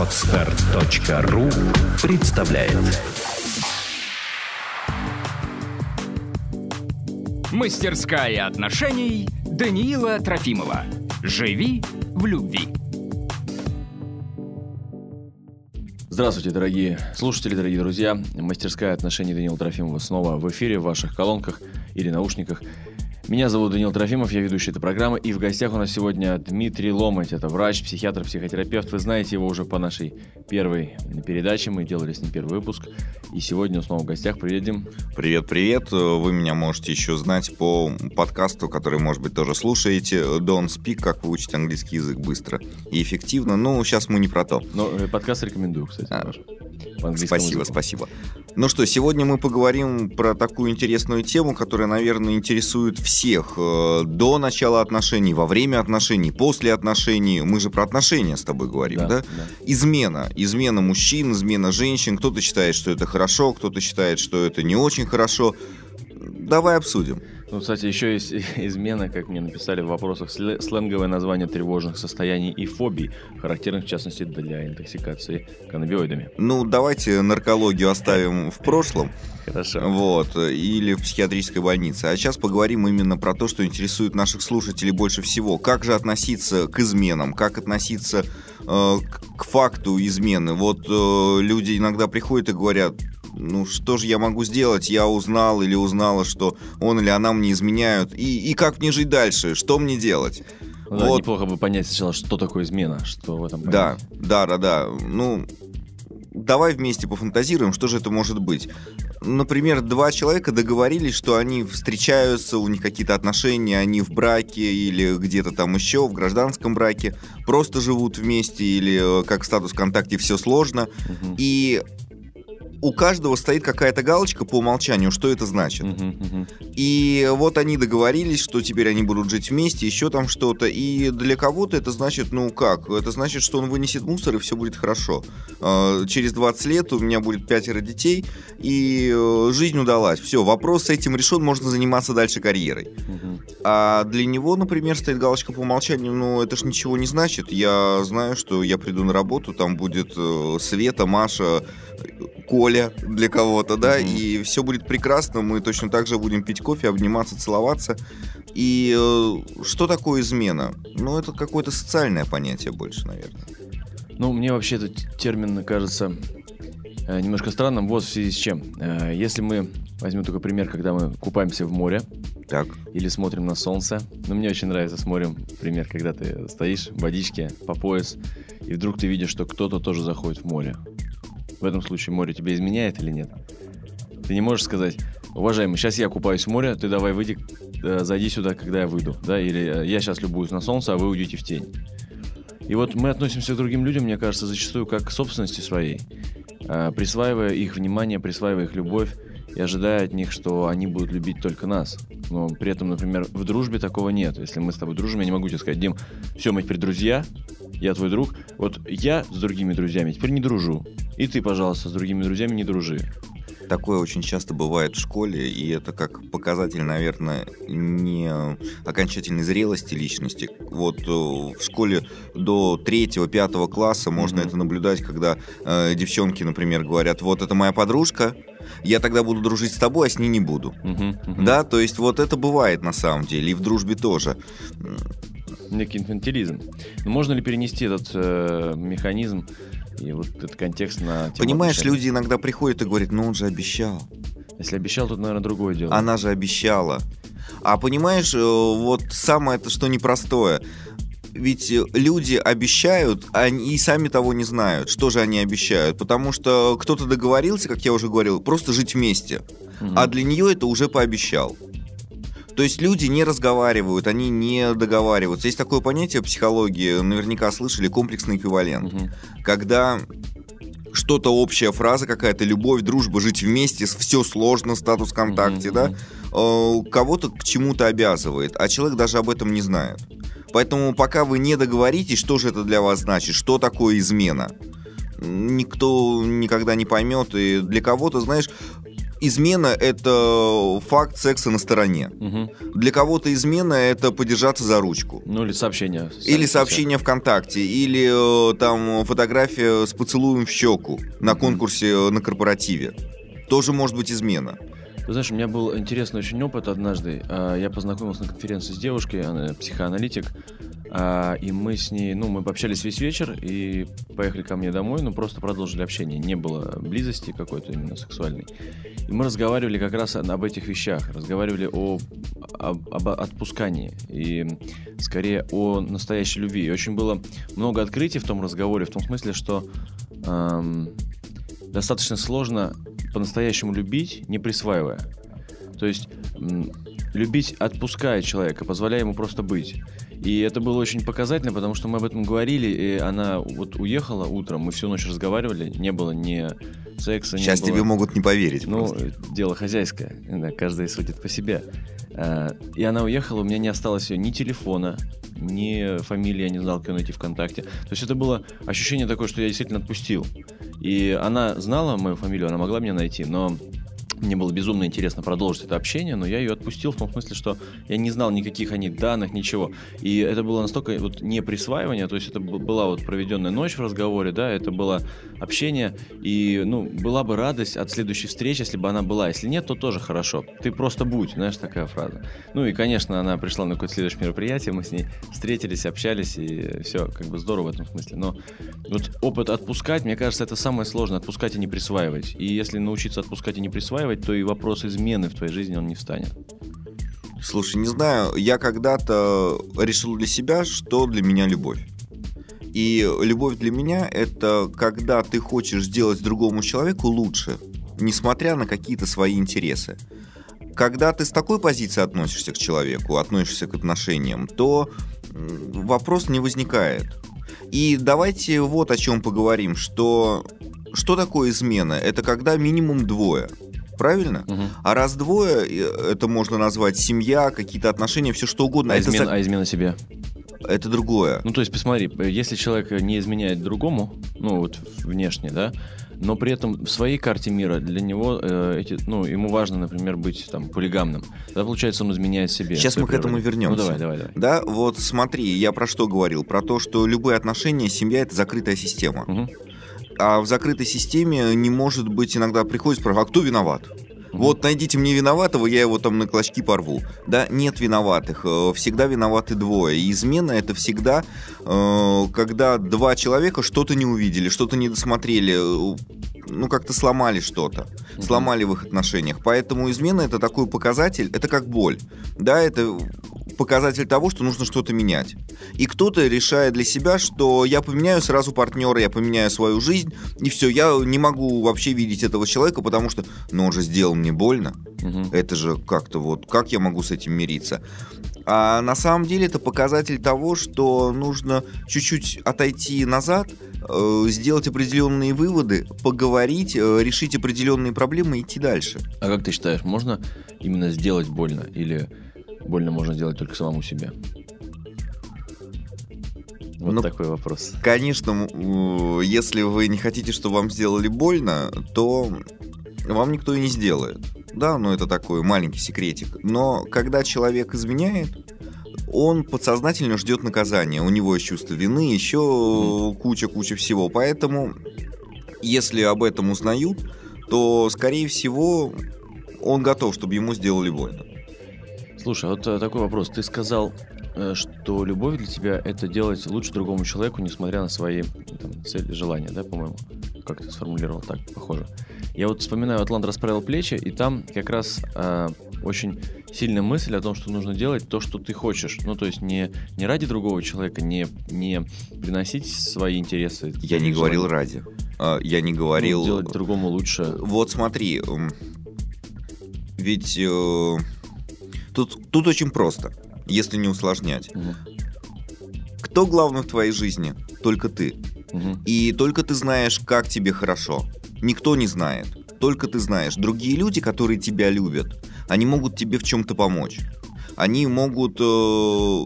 Отстар.ру представляет Мастерская отношений Даниила Трофимова. Живи в любви. Здравствуйте, дорогие слушатели, дорогие друзья. Мастерская отношений Даниила Трофимова снова в эфире, в ваших колонках или наушниках. Меня зовут Данил Трофимов, я ведущий этой программы, и в гостях у нас сегодня Дмитрий Ломать. Это врач, психиатр, психотерапевт. Вы знаете его уже по нашей первой передаче, мы делали с ним первый выпуск. И сегодня он снова в гостях. Привет, Дим. Привет, привет. Вы меня можете еще знать по подкасту, который, может быть, тоже слушаете. Don't Speak, как выучить английский язык быстро и эффективно. Ну, сейчас мы не про то. Но э, подкаст рекомендую, кстати. А, спасибо, языку. спасибо. Ну что, сегодня мы поговорим про такую интересную тему, которая, наверное, интересует всех. Э, до начала отношений, во время отношений, после отношений. Мы же про отношения с тобой говорим, да? да? да. Измена. Измена мужчин, измена женщин. Кто-то считает, что это хорошо, кто-то считает, что это не очень хорошо. Давай обсудим. Ну, кстати, еще есть измена, как мне написали в вопросах, сленговое название тревожных состояний и фобий, характерных, в частности, для интоксикации каннабиоидами. Ну, давайте наркологию оставим в прошлом. Хорошо. Вот, или в психиатрической больнице. А сейчас поговорим именно про то, что интересует наших слушателей больше всего. Как же относиться к изменам, как относиться э, к факту измены. Вот э, люди иногда приходят и говорят, ну что же я могу сделать? Я узнал или узнала, что он или она мне изменяют. И, и как мне жить дальше? Что мне делать? Ну, вот. да, неплохо бы понять сначала, что такое измена, что в этом понять. Да, да, да, да. Ну, давай вместе пофантазируем, что же это может быть. Например, два человека договорились, что они встречаются, у них какие-то отношения, они в браке или где-то там еще, в гражданском браке, просто живут вместе или э, как статус ВКонтакте все сложно. Угу. И у каждого стоит какая-то галочка по умолчанию, что это значит. Uh-huh, uh-huh. И вот они договорились, что теперь они будут жить вместе, еще там что-то. И для кого-то это значит, ну как? Это значит, что он вынесет мусор, и все будет хорошо. А, через 20 лет у меня будет пятеро детей, и э, жизнь удалась. Все, вопрос с этим решен, можно заниматься дальше карьерой. Uh-huh. А для него, например, стоит галочка по умолчанию, ну это ж ничего не значит. Я знаю, что я приду на работу, там будет э, Света, Маша, Коля для кого-то, да, mm-hmm. и все будет прекрасно, мы точно так же будем пить кофе, обниматься, целоваться. И э, что такое измена? Ну, это какое-то социальное понятие больше, наверное. Ну, мне вообще этот термин кажется э, немножко странным. Вот в связи с чем. Э, если мы возьмем только пример, когда мы купаемся в море, так. или смотрим на солнце. Ну, мне очень нравится с морем пример, когда ты стоишь в водичке по пояс, и вдруг ты видишь, что кто-то тоже заходит в море в этом случае море тебя изменяет или нет? Ты не можешь сказать, уважаемый, сейчас я купаюсь в море, ты давай выйди, э, зайди сюда, когда я выйду, да, или э, я сейчас любуюсь на солнце, а вы уйдете в тень. И вот мы относимся к другим людям, мне кажется, зачастую как к собственности своей, э, присваивая их внимание, присваивая их любовь и ожидая от них, что они будут любить только нас. Но при этом, например, в дружбе такого нет. Если мы с тобой дружим, я не могу тебе сказать, Дим, все, мы теперь друзья, я твой друг. Вот я с другими друзьями теперь не дружу. И ты, пожалуйста, с другими друзьями не дружи. Такое очень часто бывает в школе, и это как показатель, наверное, не окончательной зрелости личности. Вот э, в школе до третьего-пятого класса можно mm-hmm. это наблюдать, когда э, девчонки, например, говорят, вот это моя подружка, я тогда буду дружить с тобой, а с ней не буду. Uh-huh, uh-huh. Да, то есть вот это бывает на самом деле, и в дружбе тоже некий инфантилизм. Но можно ли перенести этот э, механизм и вот этот контекст на... Понимаешь, отношений? люди иногда приходят и говорят, ну он же обещал. Если обещал, то, наверное, другое дело. Она же обещала. А понимаешь, э, вот самое это что непростое. Ведь люди обещают, они и сами того не знают, что же они обещают. Потому что кто-то договорился, как я уже говорил, просто жить вместе. Угу. А для нее это уже пообещал. То есть люди не разговаривают, они не договариваются. Есть такое понятие в психологии, наверняка слышали, комплексный эквивалент. Угу. Когда что-то общая фраза какая-то, любовь, дружба, жить вместе, все сложно, статус ВКонтакте, mm-hmm. да, э, кого-то к чему-то обязывает, а человек даже об этом не знает. Поэтому пока вы не договоритесь, что же это для вас значит, что такое измена, никто никогда не поймет, и для кого-то, знаешь, измена это факт секса на стороне. Мгм. Для кого-то измена это подержаться за ручку. Ну или сообщение. Или сообщение ВКонтакте, или э, там фотография с поцелуем в щеку на конкурсе э, на корпоративе. Тоже может быть измена. Ты знаешь, у меня был интересный очень опыт однажды. А, Я познакомился на конференции с девушкой, она психоаналитик, а, и мы с ней, ну, мы пообщались весь вечер и поехали ко мне домой, ну, просто продолжили общение. Не было близости какой-то именно сексуальной. И мы разговаривали как раз об этих вещах, разговаривали о, об, об отпускании и скорее о настоящей любви. И очень было много открытий в том разговоре, в том смысле, что ам, достаточно сложно по-настоящему любить, не присваивая. То есть любить, отпуская человека, позволяя ему просто быть. И это было очень показательно, потому что мы об этом говорили, и она вот уехала утром, мы всю ночь разговаривали, не было ни секса, не Сейчас было... тебе могут не поверить. Ну, просто. дело хозяйское, да, каждый судит по себе. А, И она уехала, у меня не осталось ее ни телефона, ни фамилии, я не знал, как ее найти ВКонтакте. То есть это было ощущение такое, что я действительно отпустил. И она знала мою фамилию, она могла меня найти, но мне было безумно интересно продолжить это общение, но я ее отпустил в том смысле, что я не знал никаких о ней данных, ничего. И это было настолько вот не присваивание, то есть это была вот проведенная ночь в разговоре, да, это было общение, и, ну, была бы радость от следующей встречи, если бы она была. Если нет, то тоже хорошо. Ты просто будь, знаешь, такая фраза. Ну и, конечно, она пришла на какое-то следующее мероприятие, мы с ней встретились, общались, и все, как бы здорово в этом смысле. Но вот опыт отпускать, мне кажется, это самое сложное, отпускать и не присваивать. И если научиться отпускать и не присваивать, то и вопрос измены в твоей жизни, он не встанет. Слушай, не знаю, я когда-то решил для себя, что для меня любовь. И любовь для меня это когда ты хочешь сделать другому человеку лучше, несмотря на какие-то свои интересы. Когда ты с такой позиции относишься к человеку, относишься к отношениям, то вопрос не возникает. И давайте вот о чем поговорим, что что такое измена? Это когда минимум двое. Правильно? А раз двое, э, это можно назвать семья, какие-то отношения, все что угодно. А, это, измена, за- а измена себе? это другое. Ну, то есть, посмотри, э, если человек не изменяет другому, ну, вот внешне, да, но при этом в своей карте мира для него э, эти, ну, ему важно, например, быть там полигамным. Тогда, получается, он изменяет себе. Сейчас мы к этому природе. вернемся. Ну, давай, давай, давай. Да, вот смотри, я про что говорил? Про то, что любые отношения, семья это закрытая система. Мгм. А в закрытой системе не может быть иногда приходит спрашивать, а кто виноват? Вот найдите мне виноватого, я его там на клочки порву. Да, нет виноватых. э, Всегда виноваты двое. И измена это всегда, э, когда два человека что-то не увидели, что-то не досмотрели, э, ну как-то сломали что-то, сломали в их отношениях. Поэтому измена это такой показатель, это как боль. Да, это показатель того, что нужно что-то менять. И кто-то решает для себя, что я поменяю сразу партнера, я поменяю свою жизнь, и все, я не могу вообще видеть этого человека, потому что, ну, он же сделал мне больно. Мгм. Это же как-то вот, как я могу с этим мириться? А на самом деле это показатель того, что нужно чуть-чуть отойти назад, э, сделать определенные выводы, поговорить, э, решить определенные проблемы и идти дальше. А как ты считаешь, можно именно сделать больно или больно можно делать только самому себе? Вот Ну, такой вопрос. Конечно, если вы не хотите, чтобы вам сделали больно, то вам никто и не сделает. Да, ну это такой маленький секретик. Но когда человек изменяет, он подсознательно ждет наказания. У него есть чувство вины, еще куча-куча всего. Поэтому, если об этом узнают, то, скорее всего, он готов, чтобы ему сделали больно. Слушай, вот э, такой вопрос. Ты сказал, э, что любовь для тебя это делать лучше другому человеку, несмотря на свои там, цели, желания, да, по-моему? Как ты сформулировал так, похоже. Я вот вспоминаю «Атлант расправил плечи», и там как раз э, очень сильная мысль о том, что нужно делать то, что ты хочешь. Ну, то есть не, не ради другого человека, не, не приносить свои интересы. Я не говорил ради. А, Я не Ну, говорил... делать другому лучше. Вот смотри, ведь э, тут, тут очень просто, если не усложнять. Мгм, Кто главный в твоей жизни? Только ты. мгм. И только ты знаешь, как тебе хорошо. Никто не знает. Только ты знаешь. Другие люди, которые тебя любят, они могут тебе в чем-то помочь. Они могут э,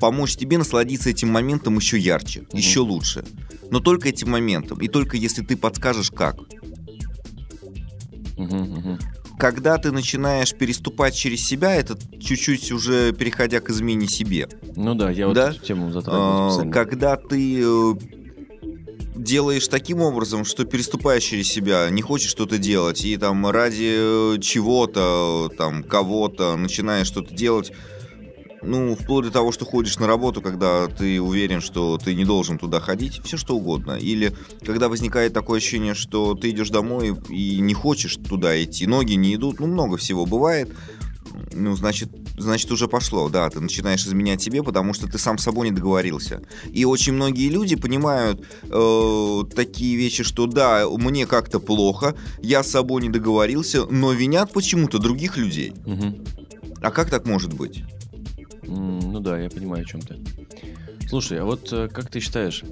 помочь тебе насладиться этим моментом еще ярче, Мгм. еще лучше. Но только этим моментом. И только если ты подскажешь, как. Мгм, мгм. Когда ты начинаешь переступать через себя, это чуть-чуть уже переходя к измене себе. Ну да, я вот Да? эту тему специально. Когда ты э, делаешь таким образом, что переступаешь через себя, не хочешь что-то делать, и там ради э, чего-то, э, там, кого-то начинаешь что-то делать, ну, вплоть до того, что ходишь на работу, когда ты уверен, что ты не должен туда ходить, все что угодно. Или когда возникает такое ощущение, что ты идешь домой и не хочешь туда идти, ноги не идут, ну, много всего бывает. Ну, значит, значит, уже пошло, да, ты начинаешь изменять себе, потому что ты сам с собой не договорился. И очень многие люди понимают э, такие вещи, что да, мне как-то плохо, я с собой не договорился, но винят почему-то других людей. Мгм. А как так может быть? Ну да, я понимаю, о чем ты. Слушай, а вот э, как ты считаешь,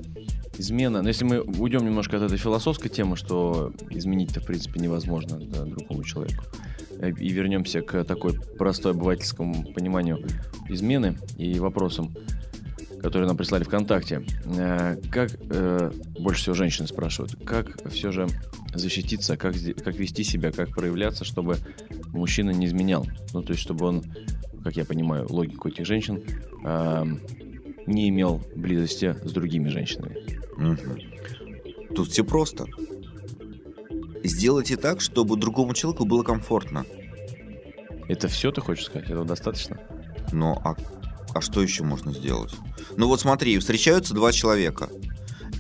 измена, ну если мы уйдем немножко от этой философской темы, что изменить-то в принципе невозможно да, другому человеку, э, и вернемся к такой простой обывательскому пониманию измены и вопросам, которые нам прислали ВКонтакте. Э, Как, больше всего женщины спрашивают, как все же защититься, как, как вести себя, как проявляться, чтобы мужчина не изменял? Ну, то есть, чтобы он, как я понимаю, логику этих женщин, эм, не имел близости с другими женщинами. Мгм. Тут все просто. Сделайте так, чтобы другому человеку было комфортно. Это все ты хочешь сказать? Этого достаточно? Ну, а, а что еще можно сделать? Ну вот смотри, встречаются два человека.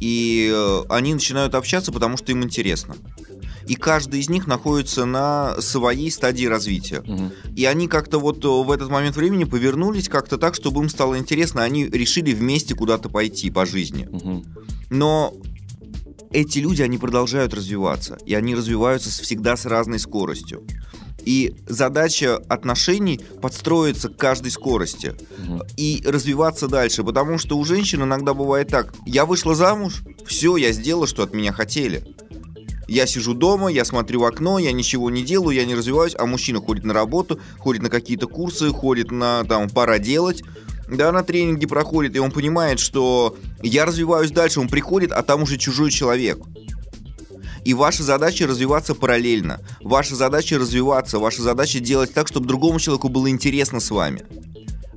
И э, они начинают общаться, потому что им интересно. И каждый из них находится на своей стадии развития. Мгм. И они как-то вот э, в этот момент времени повернулись как-то так, чтобы им стало интересно. Они решили вместе куда-то пойти по жизни. Мгм. Но эти люди, они продолжают развиваться. И они развиваются всегда с разной скоростью. И задача отношений подстроиться к каждой скорости Мгм. и развиваться дальше. Потому что у женщин иногда бывает так. Я вышла замуж, все, я сделала, что от меня хотели. Я сижу дома, я смотрю в окно, я ничего не делаю, я не развиваюсь, а мужчина ходит на работу, ходит на какие-то курсы, ходит на там пора делать, да, на тренинги проходит, и он понимает, что я развиваюсь дальше, он приходит, а там уже чужой человек. И ваша задача развиваться параллельно. Ваша задача развиваться, ваша задача делать так, чтобы другому человеку было интересно с вами.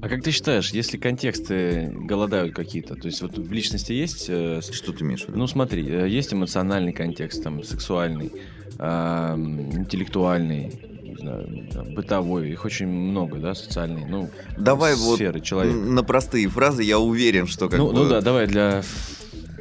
А как ты считаешь, если контексты голодают какие-то, то есть вот в личности есть э, Что ты имеешь в виду? Ну смотри, э, есть эмоциональный контекст, там, сексуальный, интеллектуальный, не знаю, бытовой, их очень много, да, социальный, ну, Давай вот сферы человека. н- на простые фразы, я уверен, что как ну, бы ну да, давай для...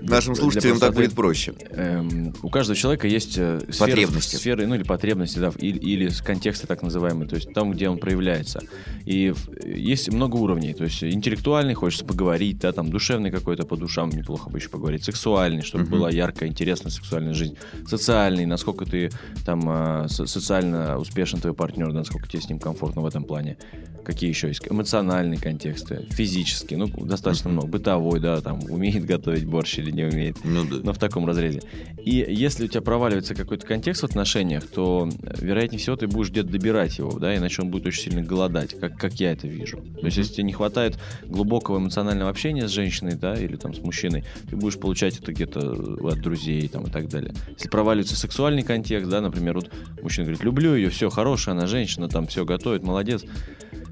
нашим слушателям так будет проще. Эм, у каждого человека есть э, сферы, Потребности. сферы, ну или потребности, да, или, или контексты так называемые, то есть там, где он проявляется. И есть много уровней, то есть интеллектуальный, хочется поговорить, да, там душевный какой-то по душам неплохо бы еще поговорить, сексуальный, чтобы Мгм. была яркая, интересная сексуальная жизнь, социальный, насколько ты там э, со- социально успешен твой партнер, насколько тебе с ним комфортно в этом плане. Какие еще есть? Эмоциональные контексты, физический, ну, достаточно много. Бытовой, да, там, умеет готовить борщ или не умеет Ну да. но в таком разрезе. И если у тебя проваливается какой-то контекст в отношениях, то, э, вероятнее всего, ты будешь где-то добирать его, да, иначе он будет очень сильно голодать, как, как я это вижу. То есть, если тебе не хватает глубокого эмоционального общения с женщиной, да, или там с мужчиной, ты будешь получать это где-то от друзей там и так далее. Если проваливается сексуальный контекст, да, например, вот мужчина говорит, люблю ее, все, хорошая она женщина, там все готовит, молодец,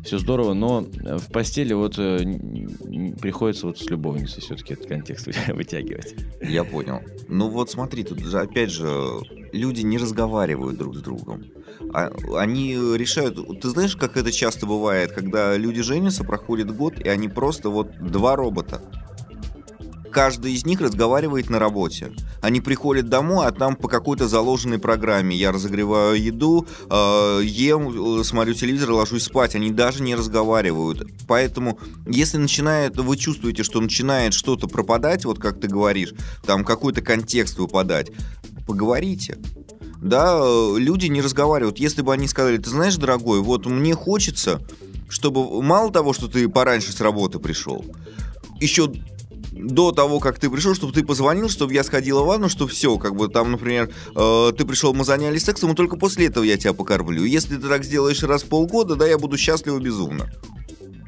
все здорово, но э, в постели вот э, приходится вот с любовницей все-таки этот контекст вытягивать. Я понял. Ну вот смотри, тут же опять же люди не разговаривают друг с другом. А- они решают... Ты знаешь, как это часто бывает, когда люди женятся, проходит год, и они просто вот два робота. Каждый из них разговаривает на работе. Они приходят домой, а там по какой-то заложенной программе. Я разогреваю еду, э, ем, э, смотрю телевизор, ложусь спать. Они даже не разговаривают. Поэтому, если начинает, вы чувствуете, что начинает что-то пропадать, вот как ты говоришь, там какой-то контекст выпадать, поговорите. Да, э, люди не разговаривают. Если бы они сказали, ты знаешь, дорогой, вот мне хочется, чтобы мало того, что ты пораньше с работы пришел, еще до того, как ты пришел, чтобы ты позвонил, чтобы я сходила в ванну, что все, как бы там, например, э, ты пришел, мы занялись сексом, и только после этого я тебя покормлю. Если ты так сделаешь раз в полгода, да, я буду счастлива безумно.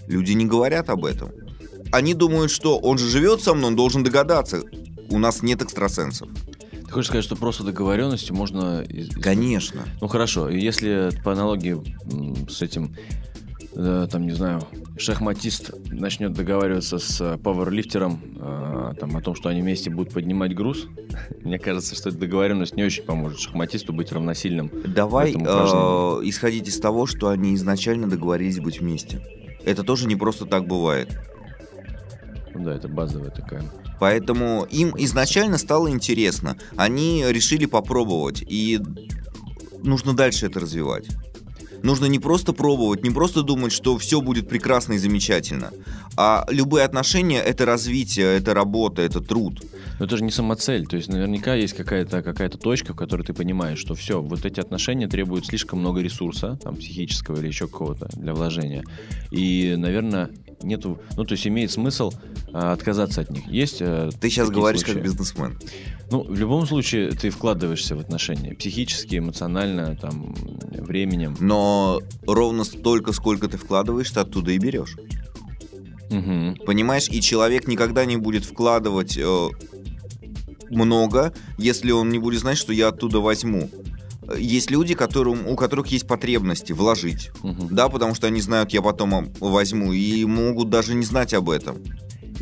Люди не говорят об этом. Они думают, что он же живет со мной, он должен догадаться. У нас нет экстрасенсов. Ты хочешь сказать, что просто договоренностью можно... Конечно. Ну хорошо, если по аналогии с этим, э, там, не знаю, шахматист начнет договариваться с э, пауэрлифтером э, там, о том, что они вместе будут поднимать груз, мне кажется, что эта договоренность не очень поможет шахматисту быть равносильным. Давай э, исходить из того, что они изначально договорились быть вместе. Это тоже не просто так бывает. Ну да, это базовая такая. Поэтому им изначально стало интересно. Они решили попробовать. И нужно дальше это развивать. Нужно не просто пробовать, не просто думать, что все будет прекрасно и замечательно. А любые отношения — это развитие, это работа, это труд. Но это же не самоцель, то есть наверняка есть какая-то какая точка, в которой ты понимаешь, что все, вот эти отношения требуют слишком много ресурса, там, психического или еще какого-то для вложения. И, наверное, нету, ну, то есть имеет смысл а, отказаться от них. Есть э, Ты сейчас говоришь случаи? как бизнесмен. Ну, в любом случае, ты вкладываешься в отношения психически, эмоционально, там, временем. Но ровно столько, сколько ты вкладываешь, ты оттуда и берешь. Мгм. Понимаешь, и человек никогда не будет вкладывать э, много, если он не будет знать, что я оттуда возьму. Есть люди, которым, у которых есть потребности вложить. Мгм. Да, потому что они знают, я потом возьму, и могут даже не знать об этом.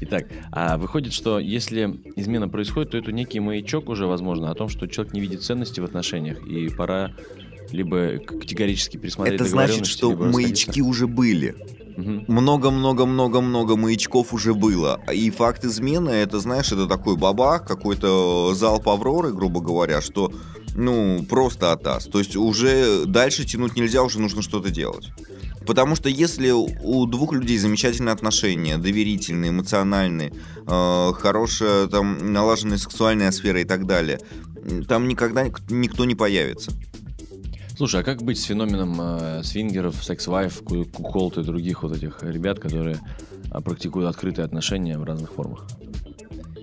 Итак, а выходит, что если измена происходит, то это некий маячок уже, возможно, о том, что человек не видит ценности в отношениях, и пора либо категорически пересмотреть Это значит, что маячки уже были. Много-много-много-много маячков уже было. И факт измены, это, знаешь, это такой бабах, какой-то залп Авроры, грубо говоря, что, ну, просто атас. То есть уже дальше тянуть нельзя, уже нужно что-то делать. Потому что если у двух людей замечательные отношения, доверительные, эмоциональные, э, хорошая там налаженная сексуальная сфера и так далее, там никогда ник- никто не появится. Слушай, а как быть с феноменом э, свингеров, секс-вайф, ку- куколт и других вот этих ребят, которые а, практикуют открытые отношения в разных формах?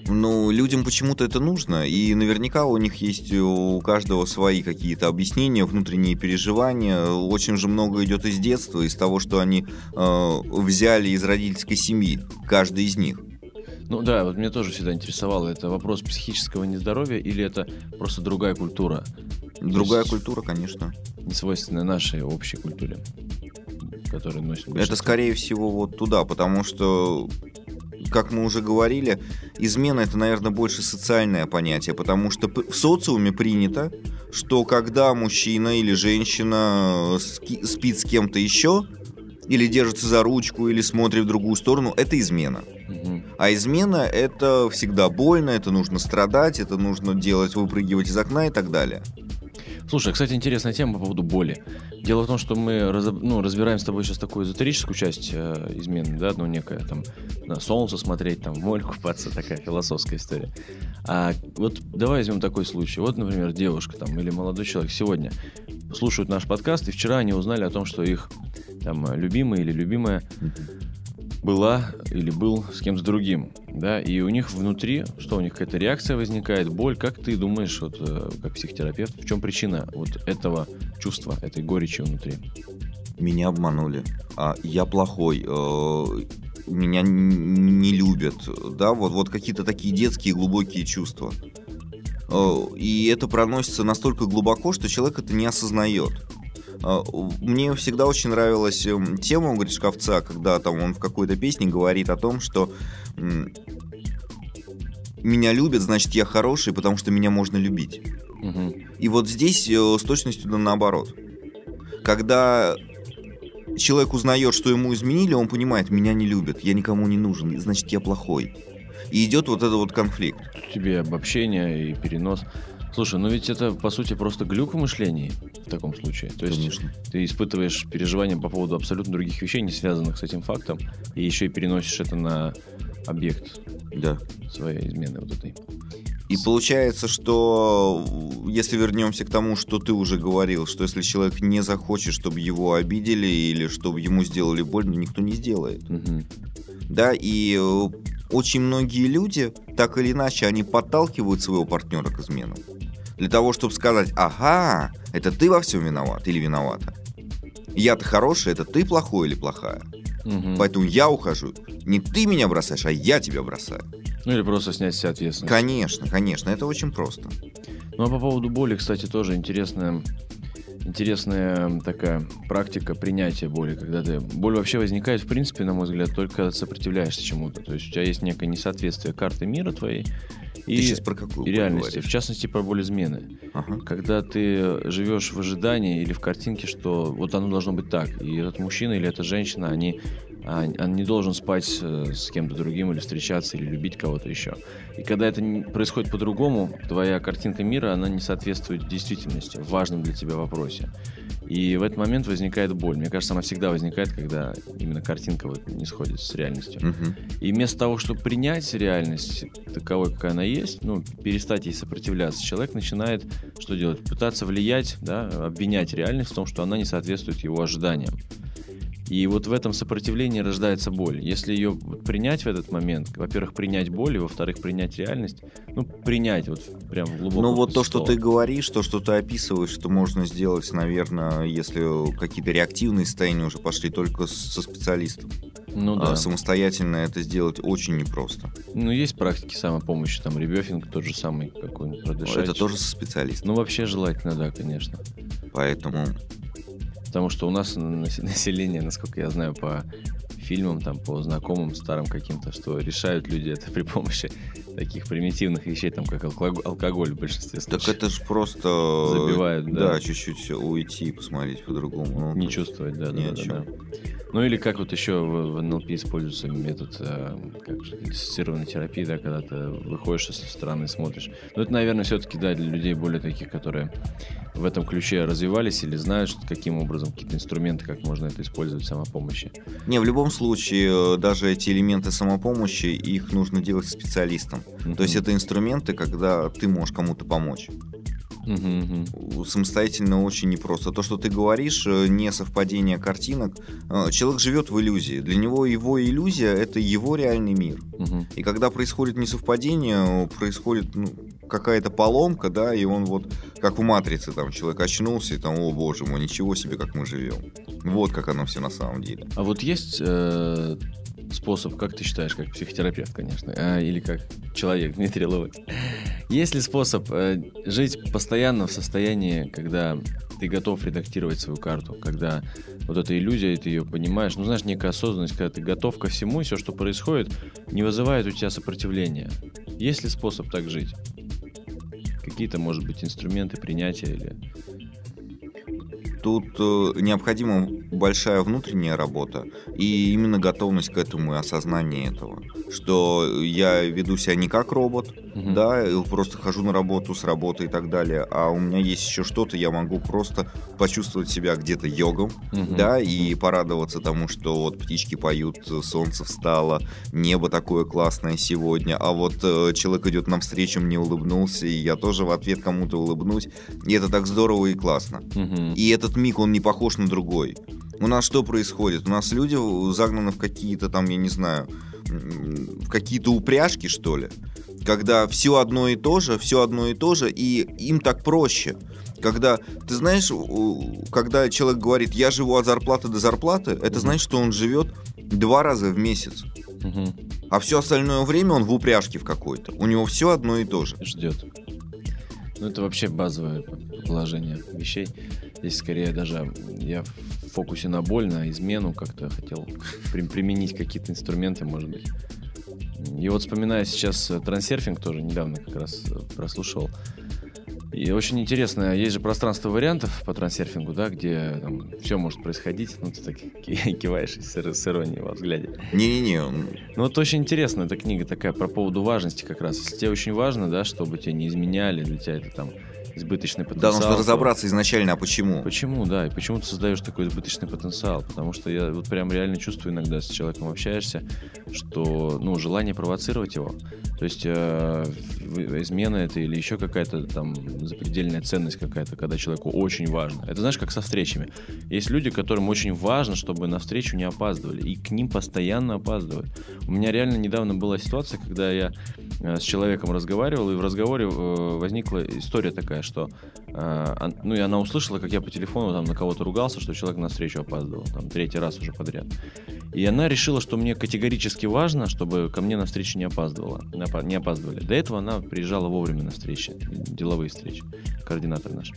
Ну, людям почему-то это нужно, и наверняка у них есть у каждого свои какие-то объяснения, внутренние переживания. Очень же много идет из детства, из того, что они э, взяли из родительской семьи, каждый из них. Ну да, вот меня тоже всегда интересовало, это вопрос психического нездоровья или это просто другая культура, Другая есть- культура, конечно. не свойственная нашей общей культуре, которая носит Это, скорее всего, вот туда, потому что, как мы уже говорили, измена это, наверное, больше социальное понятие, потому что в социуме принято, что когда мужчина или женщина спит с кем-то еще, или держится за ручку, или смотрит в другую сторону, это измена. А измена это всегда больно, это нужно страдать, это нужно делать, выпрыгивать из окна и так далее. Слушай, кстати, интересная тема по поводу боли. Дело в том, что мы разоб- ну, разбираем с тобой сейчас такую эзотерическую часть э, измены, да, ну, некая там на солнце смотреть, там в море купаться, такая философская история. А вот давай возьмем такой случай. Вот, например, девушка там или молодой человек сегодня слушают наш подкаст, и вчера они узнали о том, что их там любимый или любимая была или был с кем-то другим, да, и у них внутри, что у них какая-то реакция возникает, боль, как ты думаешь, вот, э, как психотерапевт, в чем причина вот этого чувства, этой горечи внутри? Меня обманули. А, я плохой. э, меня не любят. Да, вот, вот какие-то такие детские глубокие чувства. Э, И это проносится настолько глубоко, что человек это не осознает. Э, Мне всегда очень нравилась эм, тема у Гришковца, когда там он в какой-то песне говорит о том, что меня любят, значит я хороший, потому что меня можно любить. Мгм. И вот здесь э, с точностью да наоборот. Когда человек узнает, что ему изменили, он понимает, меня не любят, я никому не нужен, значит я плохой. И идет вот этот вот конфликт. Тебе обобщение и перенос. Слушай, ну ведь это, по сути, просто глюк в мышлении в таком случае. То есть Конечно. ты испытываешь переживания по поводу абсолютно других вещей, не связанных с этим фактом, и еще и переносишь это на объект Да. своей измены вот этой. И получается, что если вернемся к тому, что ты уже говорил, что если человек не захочет, чтобы его обидели или чтобы ему сделали больно, никто не сделает. Мгм. Да, и э, очень многие люди, так или иначе, они подталкивают своего партнера к изменам. Для того, чтобы сказать, ага, это ты во всем виноват или виновата. Я-то хороший, это ты плохой или плохая. Мгм. Поэтому я ухожу. Не ты меня бросаешь, а я тебя бросаю. Ну или просто снять себя ответственность. Конечно, конечно, это очень просто. Ну а по поводу боли, кстати, тоже интересная, интересная такая практика принятия боли, когда ты... Боль вообще возникает, в принципе, на мой взгляд, только когда сопротивляешься чему-то. То есть у тебя есть некое несоответствие карты мира твоей и, Ты сейчас про какую и реальности. говоришь? В частности, про боль измены. Ага. Когда ты живешь в ожидании или в картинке, что вот оно должно быть так, и этот мужчина или эта женщина, они, а, он не должен спать э, с кем-то другим или встречаться, или любить кого-то еще. И когда это происходит по-другому, твоя картинка мира, она не соответствует действительности в важном для тебя вопросе. И в этот момент возникает боль. Мне кажется, она всегда возникает, когда именно картинка вот не сходится с реальностью. Мгм. И вместо того, чтобы принять реальность таковой, какая она есть, ну, перестать ей сопротивляться, человек начинает что делать? Пытаться влиять, да, обвинять реальность в том, что она не соответствует его ожиданиям. И вот в этом сопротивлении рождается боль. Если ее принять в этот момент, во-первых, принять боль, и во-вторых, принять реальность, ну, принять вот прям в глубоком Ну вот то, что ты говоришь, то, что ты описываешь, что можно сделать, наверное, если какие-то реактивные состояния уже пошли только со специалистом. Ну А да. самостоятельно это сделать очень непросто. Ну, есть практики самопомощи, там, ребёфинг тот же самый какой-нибудь, продышать. Это тоже со специалистом. Ну, вообще желательно, да, конечно. Поэтому Потому что у нас нас- население, насколько я знаю, по фильмам, там, по знакомым старым каким-то, что решают люди это при помощи таких примитивных вещей, там, как алког- алкоголь в большинстве так случаев. это же просто... Забивают, да. Да, чуть-чуть уйти и посмотреть по-другому. Ну, Не чувствовать, да, да, да, да. Ну или как вот еще в, в НЛП используется метод э, как же, диссоциированной терапии, да, когда ты выходишь со стороны и смотришь. Но это, наверное, все-таки, да, для людей более таких, которые в этом ключе развивались или знают, что, каким образом, какие-то инструменты, как можно это использовать в самопомощи. Не, в любом случае, э, даже эти элементы самопомощи, их нужно делать со специалистом. То есть это инструменты, когда ты можешь кому-то помочь. Мгм. Самостоятельно очень непросто. То, что ты говоришь, э, не совпадение картинок. Э, Человек живет в иллюзии. Для него его иллюзия — это его реальный мир. Мгм. И когда происходит несовпадение, э, происходит ну, какая-то поломка, да, и он вот, как в «Матрице», там, человек очнулся, и там, о боже мой, ничего себе, как мы живем. Вот как оно все на самом деле. А вот есть э, способ, как ты считаешь, как психотерапевт, конечно, а, или как человек, Дмитрий Ловок, есть ли способ э, жить постоянно в состоянии, когда ты готов редактировать свою карту, когда вот эта иллюзия, ты ее понимаешь, ну, знаешь, некая осознанность, когда ты готов ко всему, и все, что происходит, не вызывает у тебя сопротивления. Есть ли способ так жить? Какие-то, может быть, инструменты принятия или... Тут э, необходима большая внутренняя работа и именно готовность к этому и осознание этого. Что я веду себя не как робот, Мгм. да, просто хожу на работу с работы и так далее, а у меня есть еще что-то, я могу просто почувствовать себя где-то йогом, Мгм. да, и порадоваться тому, что вот птички поют, солнце встало, небо такое классное сегодня, а вот э, человек идет навстречу, мне улыбнулся, и я тоже в ответ кому-то улыбнусь, и это так здорово и классно. Мгм. И этот миг, он не похож на другой. У нас что происходит? У нас люди загнаны в какие-то там, я не знаю, в какие-то упряжки, что ли. Когда все одно и то же, все одно и то же, и им так проще. Когда, ты знаешь, когда человек говорит, я живу от зарплаты до зарплаты, это значит, что он живет два раза в месяц. Мгм. А все остальное время он в упряжке в какой-то. У него все одно и то же. ждет. Ну, это вообще базовое положение вещей. Здесь скорее даже я в фокусе на боль, на измену как-то хотел при- применить какие-то инструменты, может быть. И вот вспоминая сейчас э, трансерфинг, тоже недавно как раз э, прослушал. И очень интересно, есть же пространство вариантов по трансерфингу, да, где все может происходить. Ну, ты так ки- киваешь с, с иронией во взгляде. Не-не-не, Ну вот очень интересно, эта книга такая про поводу важности как раз. Если тебе очень важно, да, чтобы тебя не изменяли, для тебя это там избыточный да, потенциал. нужно то- разобраться изначально, а почему. Почему, да, и почему ты создаешь такой избыточный потенциал? Потому что я вот прям реально чувствую иногда, с человеком общаешься, что, ну, желание провоцировать его. То есть э, измена это или еще какая-то там запредельная ценность какая-то, когда человеку очень важно. Это знаешь, как со встречами. Есть люди, которым очень важно, чтобы на встречу не опаздывали, и к ним постоянно опаздывают. У меня реально недавно была ситуация, когда я э, с человеком разговаривал, и в разговоре э, возникла история такая, что э, ну и она услышала, как я по телефону там на кого-то ругался, что человек на встречу опаздывал, там третий раз уже подряд. И она решила, что мне категорически важно, чтобы ко мне на встречу не опаздывала, не опа- не опаздывали. До этого она приезжала вовремя на встречи, деловые встречи, координатор наш.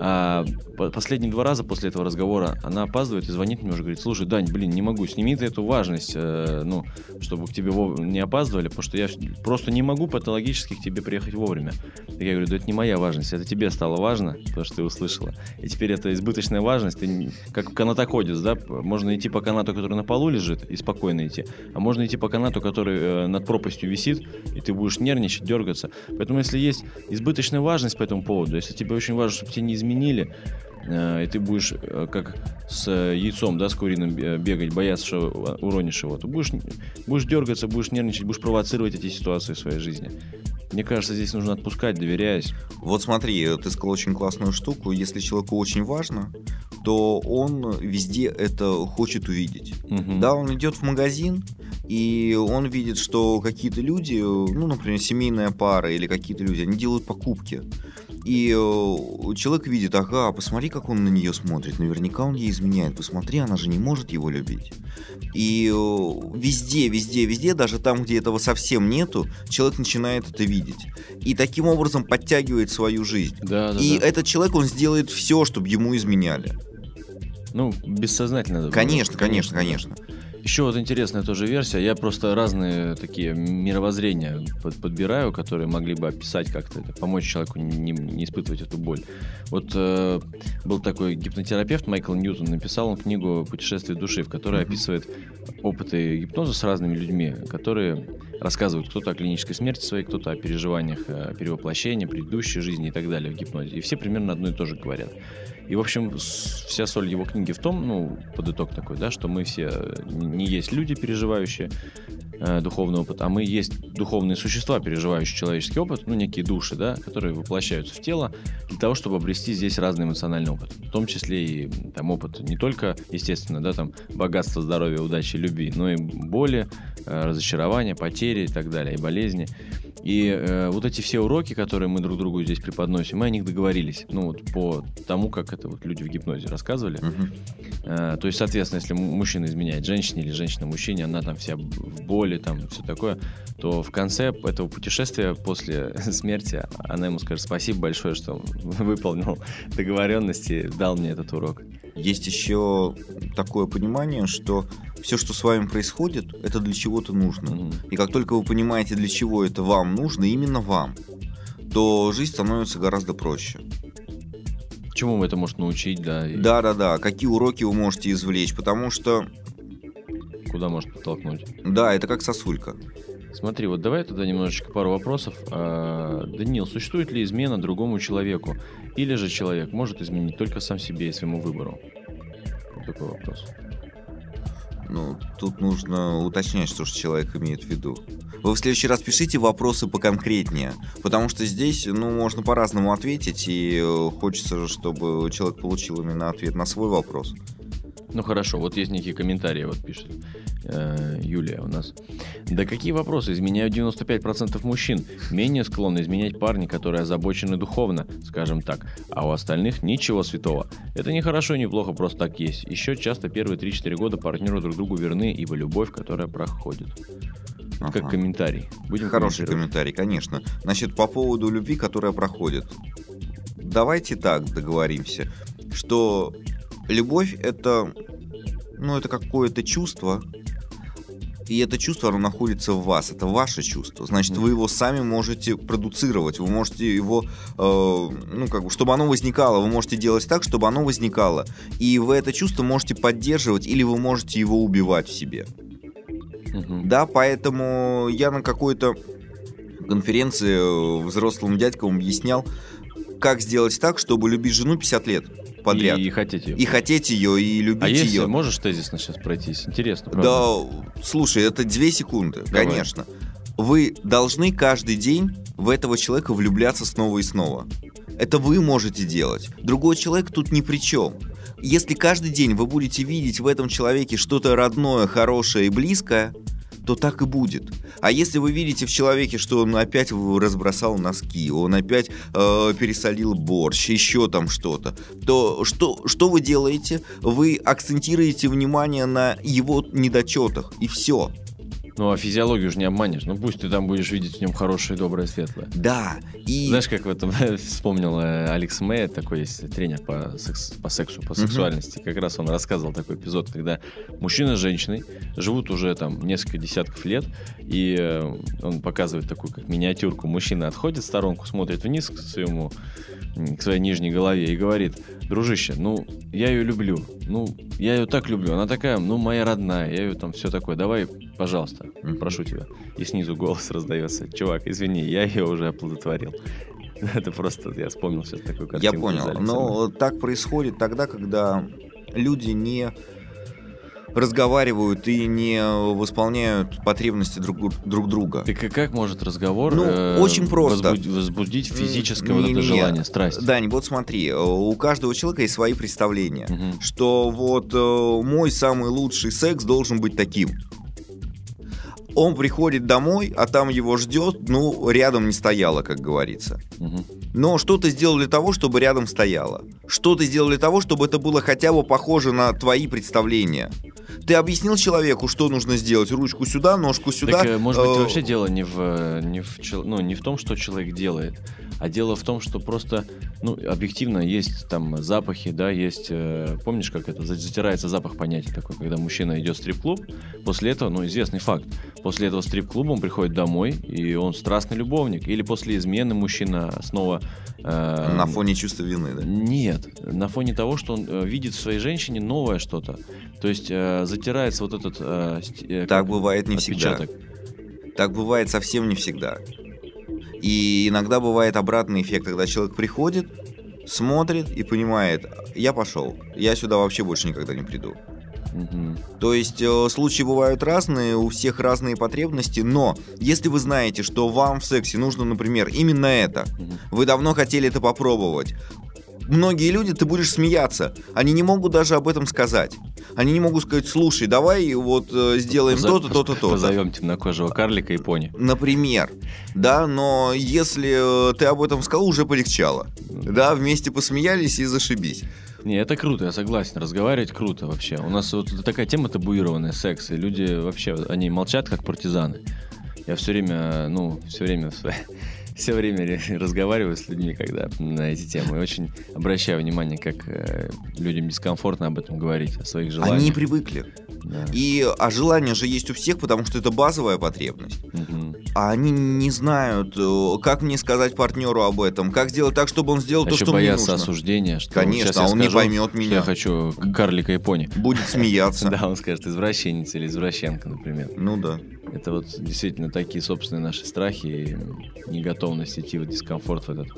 А по- последние два раза после этого разговора она опаздывает и звонит мне уже, говорит, слушай, Дань, блин, не могу, сними ты эту важность, э, ну, чтобы к тебе не опаздывали, потому что я просто не могу патологически к тебе приехать вовремя. Так я говорю, да это не моя важность, это тебе стало важно, потому что ты услышала. И теперь это избыточная важность, ты как канатоходец, да, можно идти по канату, который на полу лежит, и спокойно идти, а можно идти по канату, который э, над пропастью висит, и ты будешь нервничать, дергаться. Поэтому если есть избыточная важность по этому поводу, если тебе очень важно, чтобы тебя не изменили, э, и ты будешь э, как с э, яйцом, да, с куриным бегать, бояться, что уронишь его, то будешь, будешь дергаться, будешь нервничать, будешь провоцировать эти ситуации в своей жизни. Мне кажется, здесь нужно отпускать, доверяясь. Вот смотри, ты сказал очень классную штуку. Если человеку очень важно, то он везде это хочет увидеть. Мгм. Да, он идет в магазин, и он видит, что какие-то люди, ну, например, семейная пара или какие-то люди, они делают покупки. И э, человек видит, ага, посмотри, как он на нее смотрит. Наверняка он ей изменяет. Посмотри, она же не может его любить. И э, везде, везде, везде, даже там, где этого совсем нету, человек начинает это видеть. И таким образом подтягивает свою жизнь. Да, да, И да. этот человек, он сделает все, чтобы ему изменяли. Ну, бессознательно. Конечно, конечно, конечно. Еще вот интересная тоже версия. Я просто разные такие мировоззрения под- подбираю, которые могли бы описать как-то это, помочь человеку не, не испытывать эту боль. Вот э, был такой гипнотерапевт Майкл Ньютон, написал он книгу «Путешествие души», в которой Мгм. описывает опыты гипноза с разными людьми, которые рассказывают кто-то о клинической смерти своей, кто-то о переживаниях э, перевоплощения, предыдущей жизни и так далее в гипнозе. И все примерно одно и то же говорят. И, в общем, вся соль его книги в том, ну, под итог такой, да, что мы все не есть люди, переживающие э, духовный опыт, а мы есть духовные существа, переживающие человеческий опыт, ну, некие души, да, которые воплощаются в тело для того, чтобы обрести здесь разный эмоциональный опыт. В том числе и там опыт не только, естественно, да, там богатства, здоровья, удачи, любви, но и боли, э, разочарования, потери и так далее, и болезни. И э, вот эти все уроки, которые мы друг другу здесь преподносим, мы о них договорились. Ну, вот по тому, как это вот люди в гипнозе рассказывали. Мгм. Э, то есть, соответственно, если мужчина изменяет женщине или женщина мужчине, она там вся в боли, там все такое, то в конце этого путешествия после смерти она ему скажет спасибо большое, что выполнил договоренности, дал мне этот урок. Есть еще такое понимание, что все, что с вами происходит, это для чего-то нужно. Мгм. И как только вы понимаете, для чего это вам нужно, именно вам, то жизнь становится гораздо проще. Чему это может научить, да, и Да-да-да, какие уроки вы можете извлечь, потому что, куда может подтолкнуть. да, это как сосулька. Смотри, вот давай тогда немножечко пару вопросов. А, Даниил, существует ли измена другому человеку? Или же человек может изменить только сам себе и своему выбору? Вот такой вопрос. Ну, тут нужно уточнять, что же человек имеет в виду. Вы в следующий раз пишите вопросы поконкретнее, потому что здесь, ну, можно по-разному ответить, и э, хочется чтобы человек получил именно ответ на свой вопрос. Ну хорошо, вот есть некие комментарии, вот пишет э, Юлия у нас. Да какие вопросы? Изменяют 95% мужчин. Менее склонны изменять парни, которые озабочены духовно, скажем так. А у остальных ничего святого. Это не хорошо и не плохо, просто так есть. Еще часто первые 3-4 года партнеры друг другу верны, ибо любовь, которая проходит. Это Как Ага. комментарий. Будем Хороший комментарий, конечно. Значит, по поводу любви, которая проходит. Давайте так договоримся, что любовь это, ну, это какое-то чувство, и это чувство, оно находится в вас, это ваше чувство. Значит, вы его сами можете продуцировать, вы можете его, э, ну, как бы, чтобы оно возникало, вы можете делать так, чтобы оно возникало. И вы это чувство можете поддерживать, или вы можете его убивать в себе. Мгм. Да, поэтому я на какой-то конференции э, взрослым дядькам объяснял, как сделать так, чтобы любить жену 50 лет подряд. И, И, и хотите. хотеть ее, и любить а если ее. можешь тезисно сейчас пройтись? Интересно, правда? Да, слушай, это две секунды, Давай. конечно. Вы должны каждый день в этого человека влюбляться снова и снова. Это вы можете делать. Другой человек тут ни при чем. Если каждый день вы будете видеть в этом человеке что-то родное, хорошее и близкое, то так и будет. А если вы видите в человеке, что он опять разбросал носки, он опять э, пересолил борщ, еще там что-то, то что, что вы делаете? Вы акцентируете внимание на его недочетах, и все. Ну, а физиологию же не обманешь. Ну, пусть ты там будешь видеть в нем хорошее, доброе, светлое. Да, и... Знаешь, как в этом вспомнил э, Алекс Мэй, такой есть тренер по, секс, по сексу, по сексуальности. Как раз он рассказывал такой эпизод, когда мужчина с женщиной живут уже там несколько десятков лет, и э, он показывает такую как миниатюрку. Мужчина отходит в сторонку, смотрит вниз к своему к своей нижней голове и говорит, дружище, ну, я ее люблю, ну, я ее так люблю, она такая, ну, моя родная, я ее там все такое, давай, пожалуйста, прошу тебя. И снизу голос раздается, чувак, извини, я ее уже оплодотворил. Это просто, я вспомнил сейчас такую картину. Я понял, но так происходит тогда, когда люди не разговаривают и не восполняют потребности друг, друг друга. Так и как может разговор ну, э, очень просто. Возбудить, возбудить физическое не, вот это не, желание, страсть? Да, вот смотри, у каждого человека есть свои представления, угу. что вот э, мой самый лучший секс должен быть таким. Он приходит домой, а там его ждет, ну, рядом не стояло, как говорится. Угу. Но что ты сделал для того, чтобы рядом стояло? Что ты сделал для того, чтобы это было хотя бы похоже на твои представления? Ты объяснил человеку, что нужно сделать? Ручку сюда, ножку сюда. Так, э, может быть, вообще дело не в, э, не, в, ну, не в том, что человек делает, а дело в том, что просто, ну, объективно есть там запахи, да, есть, э, помнишь, как это, затирается запах понятия такой, когда мужчина идет в стрип-клуб, после этого, ну, известный факт, после этого стрип-клуба он приходит домой, и он страстный любовник, или после измены мужчина снова... Э, на фоне чувства вины, да? Нет, на фоне того, что он э, видит в своей женщине новое что-то, то есть э, затирается вот этот... Э, э, так бывает не отпечаток. всегда. Так бывает совсем не всегда. И иногда бывает обратный эффект, когда человек приходит, смотрит и понимает, я пошел, я сюда вообще больше никогда не приду. Угу. То есть э, случаи бывают разные, у всех разные потребности, но если вы знаете, что вам в сексе нужно, например, именно это, угу. вы давно хотели это попробовать, многие люди, ты будешь смеяться. Они не могут даже об этом сказать. Они не могут сказать, слушай, давай вот э, сделаем то-то, то-то, то-то. Позовем темнокожего карлика и пони. Например. Да, но если э, ты об этом сказал, уже полегчало. Да, вместе посмеялись и зашибись. Не, это круто, я согласен. Разговаривать круто вообще. У нас вот такая тема табуированная, секс. И люди вообще, они молчат, как партизаны. Я все время, ну, все время все время разговариваю с людьми, когда на эти темы. И очень обращаю внимание, как э, людям дискомфортно об этом говорить, о своих желаниях. Они не привыкли. Да. И а желание же есть у всех, потому что это базовая потребность. Угу. А они не знают, э, как мне сказать партнеру об этом, как сделать так, чтобы он сделал а то, что мне нужно. осуждения, что Конечно, а он скажу, не поймет меня. я хочу карлика и пони. Будет смеяться. Да, он скажет извращенец или извращенка, например. Ну да. Это вот действительно такие собственные наши страхи и неготовность идти в дискомфорт в этот.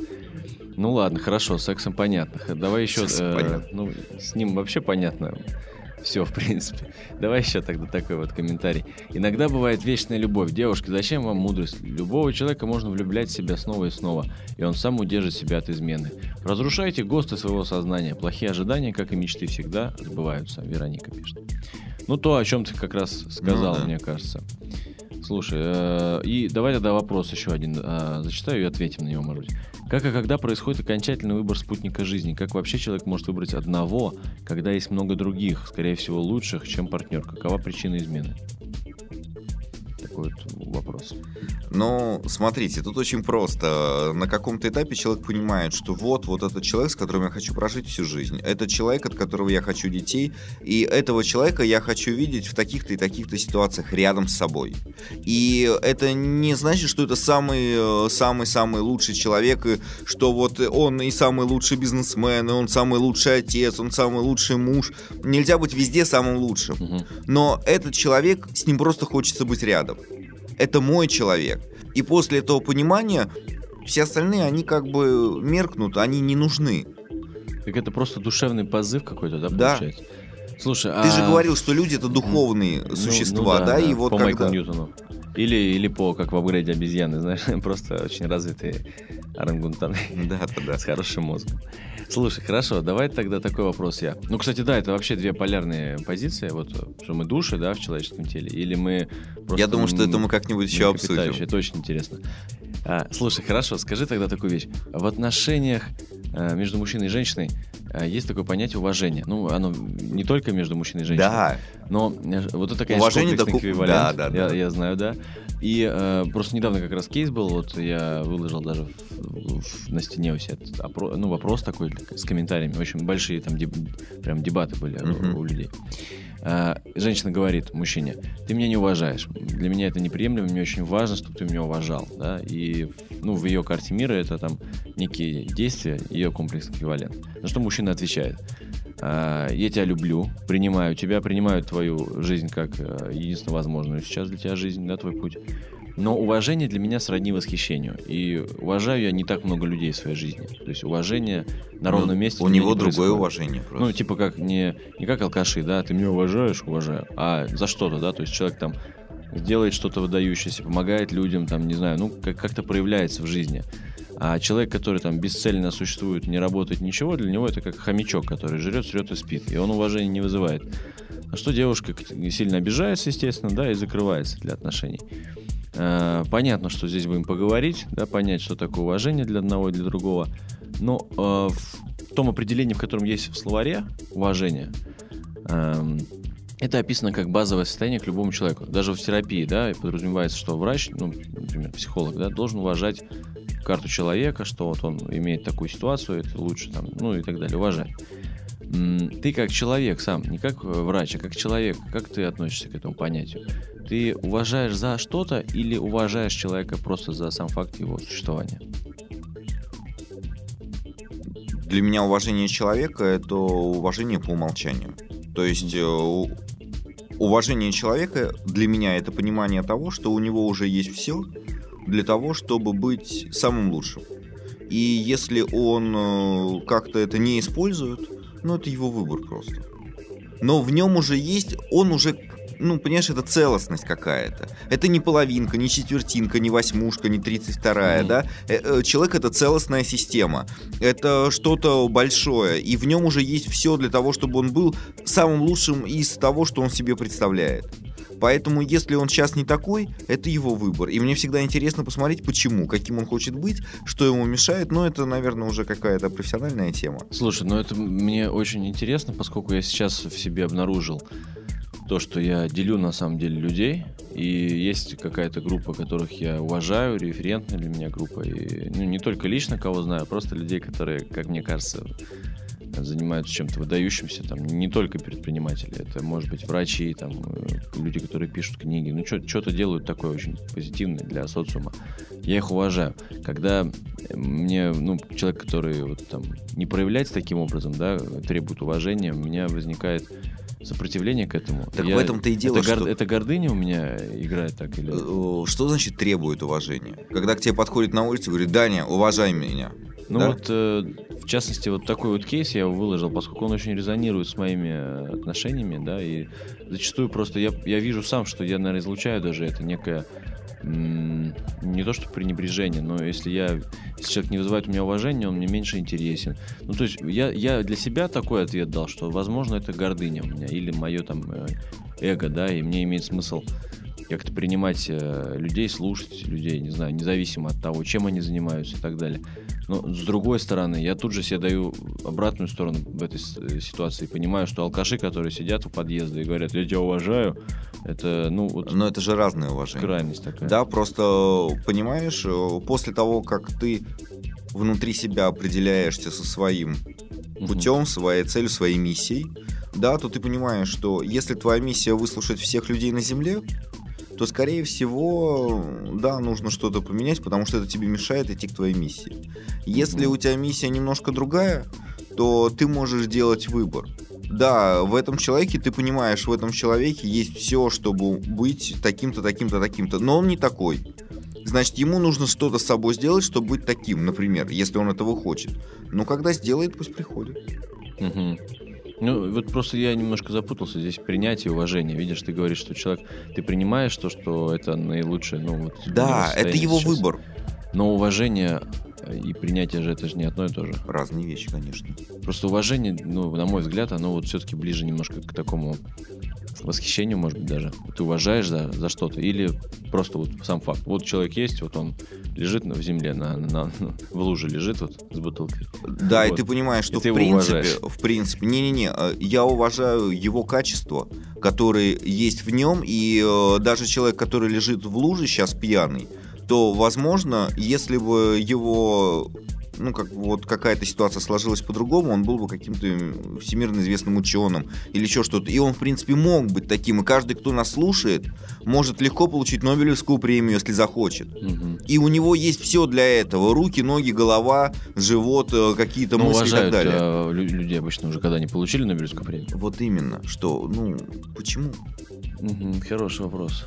Ну ладно, хорошо, с сексом понятно. Давай еще... Э, ну, с ним вообще понятно. Все, в принципе. Давай еще тогда такой вот комментарий. Иногда бывает вечная любовь. Девушка, зачем вам мудрость? Любого человека можно влюблять в себя снова и снова, и он сам удержит себя от измены. Разрушайте ГОСТы своего сознания. Плохие ожидания, как и мечты, всегда сбываются. Вероника пишет. Ну, то, о чем ты как раз сказал, ну, да. мне кажется. Слушай, э, и давай тогда вопрос еще один э, зачитаю и ответим на него, может быть. Как и когда происходит окончательный выбор спутника жизни? Как вообще человек может выбрать одного, когда есть много других, скорее всего, лучших, чем партнер? Какова причина измены? Такой вот вопрос. Ну, смотрите, тут очень просто. На каком-то этапе человек понимает, что вот, вот этот человек, с которым я хочу прожить всю жизнь. Это человек, от которого я хочу детей. И этого человека я хочу видеть в таких-то и таких-то ситуациях рядом с собой. И это не значит, что это самый, самый-самый лучший человек, и что вот он и самый лучший бизнесмен, и он самый лучший отец, он самый лучший муж. Нельзя быть везде самым лучшим. Но этот человек, с ним просто хочется быть рядом это мой человек. И после этого понимания все остальные, они как бы меркнут, они не нужны. Так это просто душевный позыв какой-то, да, да. получается? Слушай, Ты а... же говорил, что люди это духовные ну, существа, ну, да, да, и вот по когда... Майклу Ньютону. Или, или по, как в апгрейде обезьяны, знаешь, просто очень развитые Орангутан. Да, да. С хорошим мозгом. Слушай, хорошо, давай тогда такой вопрос я. Ну, кстати, да, это вообще две полярные позиции. Вот, что мы души, да, в человеческом теле, или мы просто... Я думаю, что это мы как-нибудь еще обсудим. Это очень интересно. А, слушай, хорошо, скажи тогда такую вещь. В отношениях а, между мужчиной и женщиной есть такое понятие уважения. Ну, оно не только между мужчиной и женщиной. Да, Но э, вот это, конечно, Уважение комплексный такое- эквивалент. да, да, я, да. я знаю, да. И э, просто недавно как раз кейс был, вот я выложил даже в- в- на стене у себя опро- ну, вопрос такой с комментариями. Очень большие там деб- прям дебаты были у- Мгм. у людей. А, женщина говорит мужчине, ты меня не уважаешь. Для меня это неприемлемо, мне очень важно, чтобы ты меня уважал. Да? И ну, в ее карте мира это там некие действия, ее комплексный эквивалент. На что мужчина отвечает, «А, я тебя люблю, принимаю тебя, принимаю твою жизнь как э, единственно возможную сейчас для тебя жизнь, да, твой путь. Но уважение для меня сродни восхищению. И уважаю я не так много людей в своей жизни. То есть уважение на ровном Ну, месте У него не другое происходит. уважение просто. Ну, типа как не, не как алкаши, да, ты меня уважаешь, уважаю, а за что-то, да, то есть человек там делает что-то выдающееся, помогает людям, там, не знаю, ну, как- как-то проявляется в жизни. А человек, который там бесцельно существует, не работает ничего, для него это как хомячок, который жрет, срет и спит, и он уважения не вызывает. А что девушка сильно обижается, естественно, да, и закрывается для отношений. Э, Понятно, что здесь будем поговорить, да, понять, что такое уважение для одного и для другого. Но э, в том определении, в котором есть в словаре уважение, эм, это описано как базовое состояние к любому человеку. Даже в терапии, да, подразумевается, что врач, ну, например, психолог, да, должен уважать карту человека, что вот он имеет такую ситуацию, это лучше там, ну и так далее, уважать. Ты как человек сам, не как э, врач, а как человек, как ты относишься к этому понятию? Ты уважаешь за что-то или уважаешь человека просто за сам факт его существования? Для меня уважение человека это уважение по умолчанию. То есть э, уважение человека для меня это понимание того, что у него уже есть все для того, чтобы быть самым лучшим. И если он э, как-то это не использует, ну это его выбор просто. Но в нем уже есть, он уже, ну понимаешь, это целостность какая-то. Это не половинка, не четвертинка, не восьмушка, не тридцать вторая, да? Э, э, Человек это целостная система это что-то большое, и в нем уже есть все для того, чтобы он был самым лучшим из того, что он себе представляет. Поэтому, если он сейчас не такой, это его выбор. И мне всегда интересно посмотреть, почему, каким он хочет быть, что ему мешает. Но это, наверное, уже какая-то профессиональная тема. Слушай, ну это мне очень интересно, поскольку я сейчас в себе обнаружил то, что я делю на самом деле людей, и есть какая-то группа, которых я уважаю, референтная для меня группа, и ну, не только лично кого знаю, а просто людей, которые, как мне кажется, занимаются чем-то выдающимся, там, не только предприниматели, это может быть врачи, там, э, люди, которые пишут книги, ну, что-то делают такое очень позитивное для социума. Я их уважаю. Когда мне, ну, человек, который вот там не проявляется таким образом, да, требует уважения, у меня возникает сопротивление к этому. Так Я- в этом-то и дело, это, гор- что... это гордыня у меня играет так или... Э, Что значит требует уважения? Когда к тебе подходит на улице и говорит, Даня, уважай меня. Ну Да? вот, э, в частности, вот такой вот кейс я его выложил, поскольку он очень резонирует с моими э, отношениями, да, и зачастую просто я, я вижу сам, что я, наверное, излучаю даже это некое не то что пренебрежение, но если я если человек не вызывает у меня уважения, он мне меньше интересен. Ну, то есть я, я для себя такой ответ дал, что, возможно, это гордыня у меня или мое там э, эго, да, и мне имеет смысл как-то принимать э, людей, слушать людей, не знаю, независимо от того, чем они занимаются и так далее. Но с другой стороны, я тут же себе даю обратную сторону в этой э, ситуации. Понимаю, что алкаши, которые сидят у подъезда и говорят, я тебя уважаю, это, ну, вот Но это же разное уважение. крайность такая. Да, просто, понимаешь, после того, как ты внутри себя определяешься со своим путем, своей целью, своей миссией, да, то ты понимаешь, что если твоя миссия выслушать всех людей на Земле, то, скорее всего, да, нужно что-то поменять, потому что это тебе мешает идти к твоей миссии. Если Мгм. у тебя миссия немножко другая, то ты можешь делать выбор. Да, в этом человеке, ты понимаешь, в этом человеке есть все, чтобы быть таким-то, таким-то, таким-то, но он не такой. Значит, ему нужно что-то с собой сделать, чтобы быть таким, например, если он этого хочет. Ну, когда сделает, пусть приходит. Мгм. Ну, вот просто я немножко запутался здесь принятие и уважение. Видишь, ты говоришь, что человек, ты принимаешь то, что это наилучшее, ну вот. Да, это его сейчас. выбор. Но уважение, и принятие же это же не одно и то же. Разные вещи, конечно. Просто уважение, ну, на мой взгляд, оно вот все-таки ближе немножко к такому восхищению, может быть, даже. Ты уважаешь за, за что-то или просто вот сам факт. Вот человек есть, вот он лежит в земле, на, на, в луже лежит вот с бутылкой. Да, Вот. и ты понимаешь, что И в принципе, в принципе, не-не-не, э, я уважаю его качества, которые есть в нем, и э, даже человек, который лежит в луже сейчас пьяный, то, возможно, если бы его ну, как вот какая-то ситуация сложилась по-другому, он был бы каким-то всемирно известным ученым или еще что-то. И он, в принципе, мог быть таким. И каждый, кто нас слушает, может легко получить Нобелевскую премию, если захочет. Мгм. И у него есть все для этого. Руки, ноги, голова, живот, э, какие-то Ну, мысли и так уважают далее. э, лю- людей обычно уже, когда они получили Нобелевскую премию. Вот именно, что, ну, почему? Мгм, Хороший вопрос.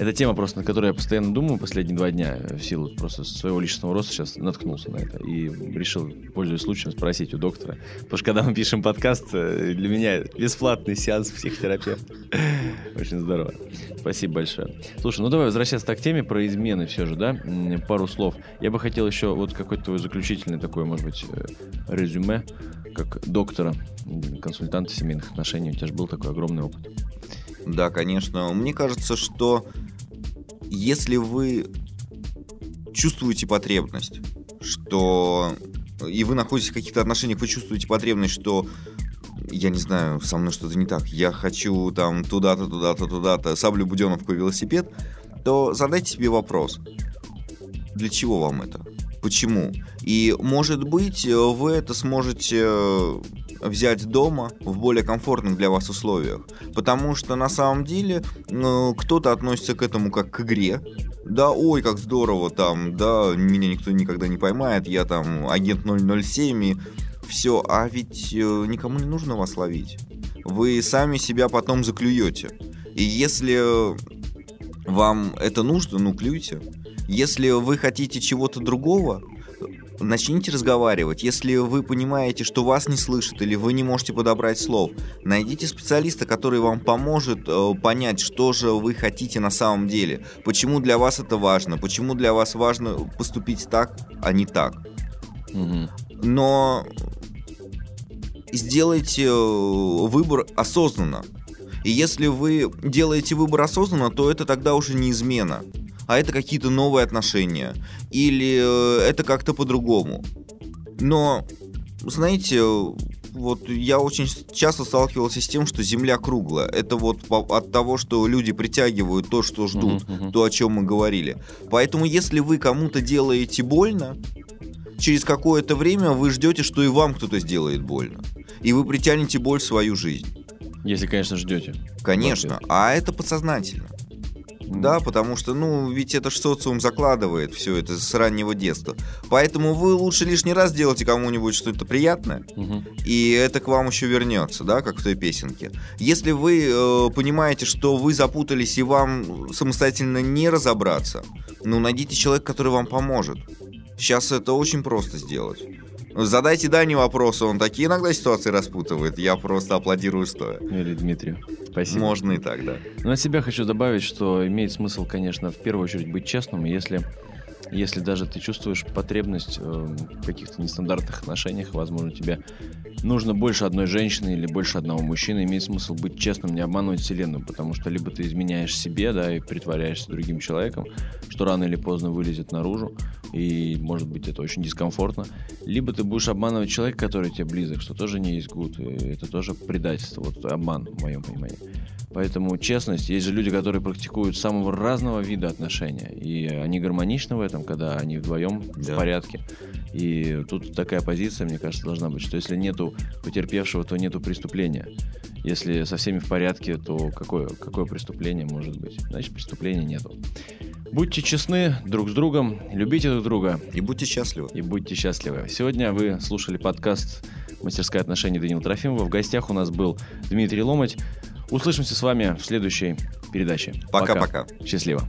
Это тема просто, на которую я постоянно думаю последние два дня э, в силу просто своего личностного роста сейчас наткнулся на это и решил, пользуясь случаем, спросить у доктора. Потому что когда мы пишем подкаст, э, для меня бесплатный сеанс психотерапевта. Очень здорово. Спасибо большое. Слушай, ну давай возвращаться к теме про измены все же, да? Пару слов. Я бы хотел еще вот какой-то твой заключительный такой, может быть, э, резюме, как доктора, консультанта семейных отношений. У тебя же был такой огромный опыт. Да, конечно. Мне кажется, что если вы чувствуете потребность, что и вы находитесь в каких-то отношениях, вы чувствуете потребность, что я не знаю, со мной что-то не так, я хочу там туда-то, туда-то, туда-то, саблю, буденовку, велосипед, то задайте себе вопрос, для чего вам это? Почему? И, может быть, вы это сможете взять дома в более комфортных для вас условиях. Потому что на самом деле ну, кто-то относится к этому как к игре. Да, ой, как здорово там, да, меня никто никогда не поймает, я там агент 007 и все. А ведь э, никому не нужно вас ловить. Вы сами себя потом заклюете. И если вам это нужно, ну клюйте. Если вы хотите чего-то другого, начните разговаривать. Если вы понимаете, что вас не слышат или вы не можете подобрать слов, найдите специалиста, который вам поможет э, понять, что же вы хотите на самом деле. Почему для вас это важно, почему для вас важно поступить так, а не так. Мгм. Но сделайте э, выбор осознанно. И если вы делаете выбор осознанно, то это тогда уже не измена, а это какие-то новые отношения. Или э, это как-то по-другому. Но, знаете, вот я очень часто сталкивался с тем, что Земля круглая. Это вот по- от того, что люди притягивают то, что ждут, мгм. то, о чем мы говорили. Поэтому, если вы кому-то делаете больно, через какое-то время вы ждете, что и вам кто-то сделает больно. И вы притянете боль в свою жизнь. Если, конечно, ждете. Конечно. А это подсознательно. Да, потому что, ну, ведь это ж социум закладывает все это с раннего детства. Поэтому вы лучше лишний раз делайте кому-нибудь что-то приятное, Мгм. и это к вам еще вернется, да, как в той песенке. Если вы э, понимаете, что вы запутались и вам самостоятельно не разобраться, ну, найдите человека, который вам поможет. Сейчас это очень просто сделать. Задайте Дане вопросы, он такие иногда ситуации распутывает, я просто аплодирую стоя. Или Дмитрию. Спасибо. Можно и так, да. Но от себя хочу добавить, что имеет смысл, конечно, в первую очередь быть честным, если, если даже ты чувствуешь потребность э, в каких-то нестандартных отношениях, возможно, тебе нужно больше одной женщины или больше одного мужчины, имеет смысл быть честным, не обманывать вселенную, потому что либо ты изменяешь себе, да, и притворяешься другим человеком, что рано или поздно вылезет наружу, и, может быть, это очень дискомфортно, либо ты будешь обманывать человека, который тебе близок, что тоже не есть и это тоже предательство, вот обман, в моем понимании. Поэтому честность, есть же люди, которые практикуют самого разного вида отношения, и они гармоничны в этом, когда они вдвоем Да. в порядке. И тут такая позиция, мне кажется, должна быть, что если нету потерпевшего, то нету преступления. Если со всеми в порядке, то какое, какое преступление может быть? Значит, преступления нету. Будьте честны друг с другом, любите друг друга И будьте счастливы. и будьте счастливы. Сегодня вы слушали подкаст «Мастерская отношений» Данила Трофимова. В гостях у нас был Дмитрий Ломать. Услышимся с вами в следующей передаче. Пока-пока. Счастливо.